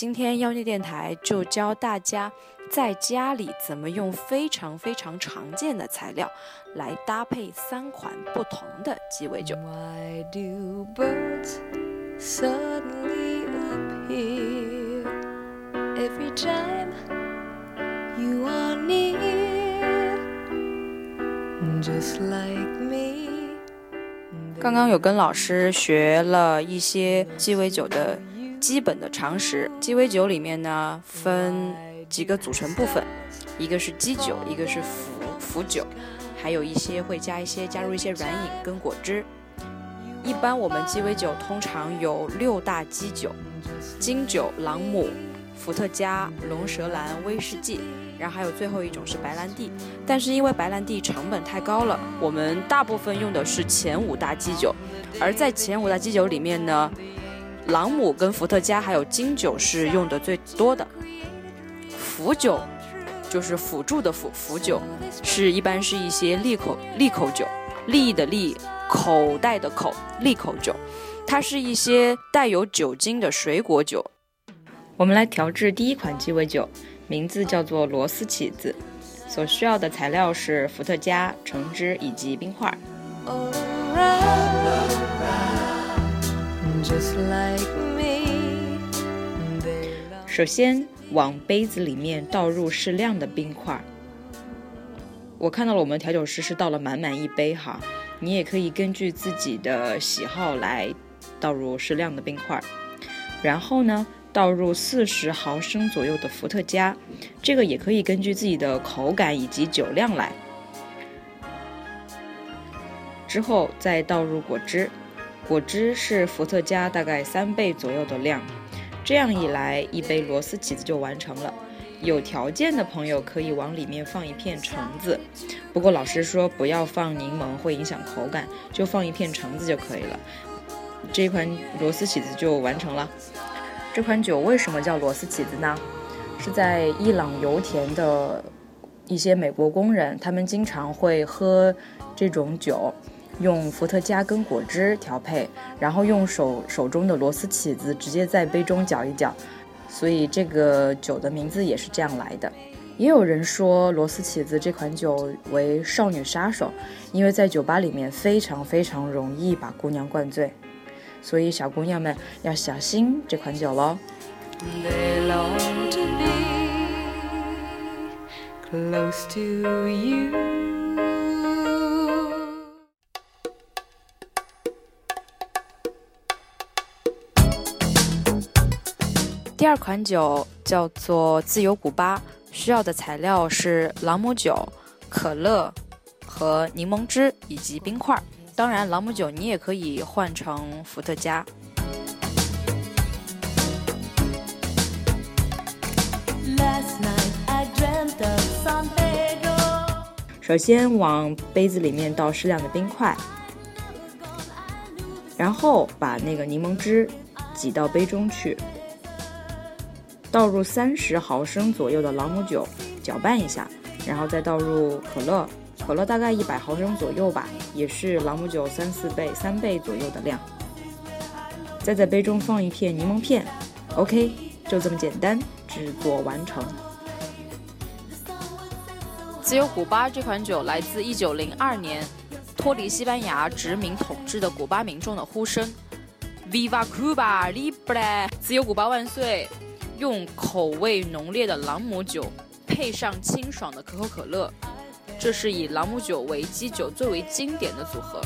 今天妖孽电台就教大家在家里怎么用非常非常常见的材料来搭配三款不同的鸡尾酒。Why do birds suddenly appear every time you are near? Just like me. 刚刚有跟老师学了一些鸡尾酒的基本的常识。鸡尾酒里面呢分几个组成部分，一个是基酒，一个是辅辅酒，还有一些会加一些加入一些软饮跟果汁。一般我们鸡尾酒通常有六大基酒：金酒、朗姆、伏特加、龙舌兰、威士忌，然后还有最后一种是白兰地。但是因为白兰地成本太高了，我们大部分用的是前五大基酒。而在前五大基酒里面呢，朗姆跟伏特加还有金酒是用的最多的。辅酒就是辅助的辅辅酒，是一般是一些利口利口酒，利的利，口袋的口，利口酒，它是一些带有酒精的水果酒。我们来调制第一款鸡尾酒，名字叫做螺丝起子。所需要的材料是伏特加、橙汁以及冰块。首先往杯子里面倒入适量的冰块。我看到了，我们调酒师是倒了满满一杯哈，你也可以根据自己的喜好来倒入适量的冰块。然后呢，倒入四十毫升左右的伏特加，这个也可以根据自己的口感以及酒量来。之后再倒入果汁，果汁是伏特加大概三倍左右的量。这样一来，一杯螺丝起子就完成了。有条件的朋友可以往里面放一片橙子，不过老师说不要放柠檬，会影响口感，就放一片橙子就可以了。这款螺丝起子就完成了。这款酒为什么叫螺丝起子呢？是在伊朗油田的一些美国工人，他们经常会喝这种酒，用伏特加跟果汁调配，然后用手手中的螺丝起子直接在杯中搅一搅，所以这个酒的名字也是这样来的。也有人说螺丝起子这款酒为少女杀手，因为在酒吧里面非常非常容易把姑娘灌醉，所以小姑娘们要小心这款酒喽。They long to be close to you. 第二款酒叫做自由古巴，需要的材料是朗姆酒、可乐和柠檬汁以及冰块。当然，朗姆酒你也可以换成伏特加。Last night I dreamt of San Pedro. 首先往杯子里面倒适量的冰块，然后把那个柠檬汁挤到杯中去，倒入三十毫升左右的朗姆酒，搅拌一下，然后再倒入可乐，可乐大概一百毫升左右吧，也是朗姆酒三四倍、三倍左右的量。再在杯中放一片柠檬片，OK，就这么简单，制作完成。自由古巴这款酒来自1902年脱离西班牙殖民统治的古巴民众的呼声，Viva Cuba Libre，自由古巴万岁！用口味浓烈的朗姆酒配上清爽的可口可乐，这是以朗姆酒为基酒最为经典的组合。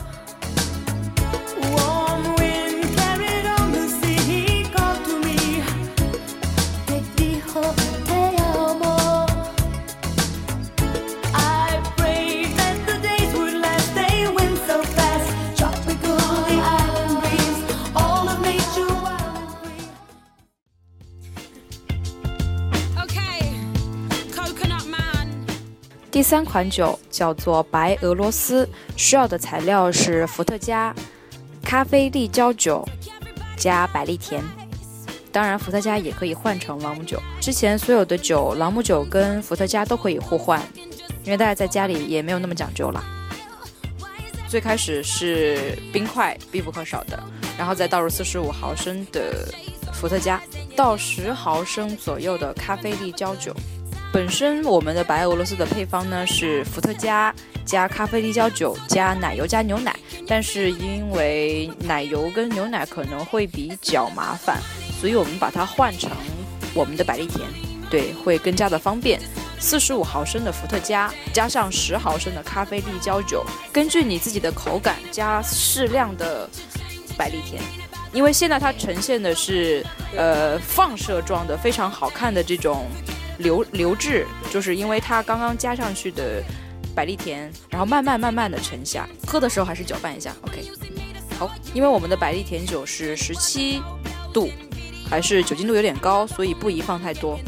三款酒叫做白俄罗斯，需要的材料是伏特加、咖啡利焦酒加百利甜。当然，伏特加也可以换成朗姆酒。之前所有的酒，朗姆酒跟伏特加都可以互换，因为大家在家里也没有那么讲究了。最开始是冰块，必不可少的，然后再倒入四十五毫升的伏特加，到十毫升左右的咖啡利焦酒。本身我们的白俄罗斯的配方呢是伏特加加咖啡利焦酒加奶油加牛奶，但是因为奶油跟牛奶可能会比较麻烦，所以我们把它换成我们的百利甜，对，会更加的方便。四十五毫升的伏特加加上十毫升的咖啡利焦酒，根据你自己的口感加适量的百利甜。因为现在它呈现的是呃放射状的非常好看的这种流流质，就是因为它刚刚加上去的百利甜，然后慢慢慢慢的沉下，喝的时候还是搅拌一下。OK，好，因为我们的百利甜酒是十七度，还是酒精度有点高，所以不宜放太多。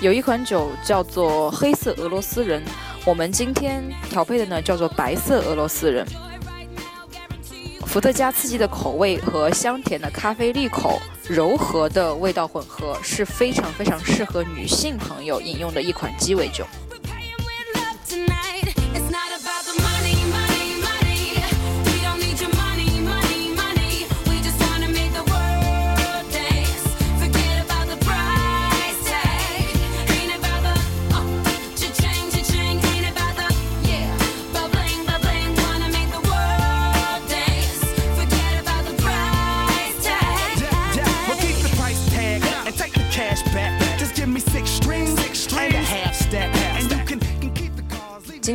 有一款酒叫做黑色俄罗斯人，我们今天调配的呢叫做白色俄罗斯人。伏特加刺激的口味和香甜的咖啡利口柔和的味道混合，是非常非常适合女性朋友饮用的一款鸡尾酒。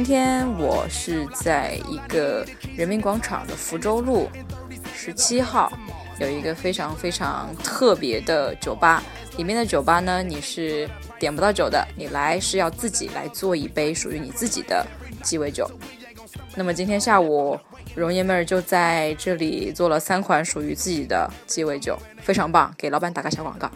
天我是在一个人民广场的福州路十七号，有一个非常非常特别的酒吧。里面的酒吧呢，你是点不到酒的，你来是要自己来做一杯属于你自己的鸡尾酒。那么今天下午，容爷们儿就在这里做了三款属于自己的鸡尾酒，非常棒，给老板打个小广告。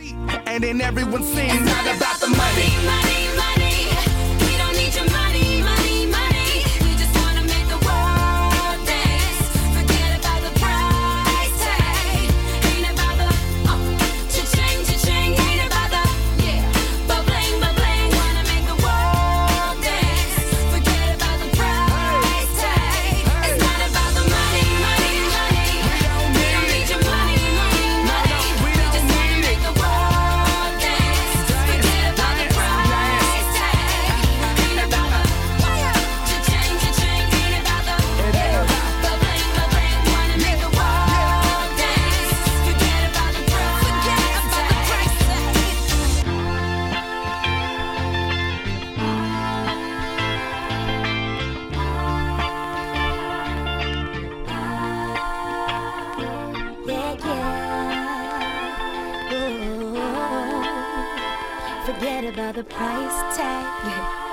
Forget about the price tag.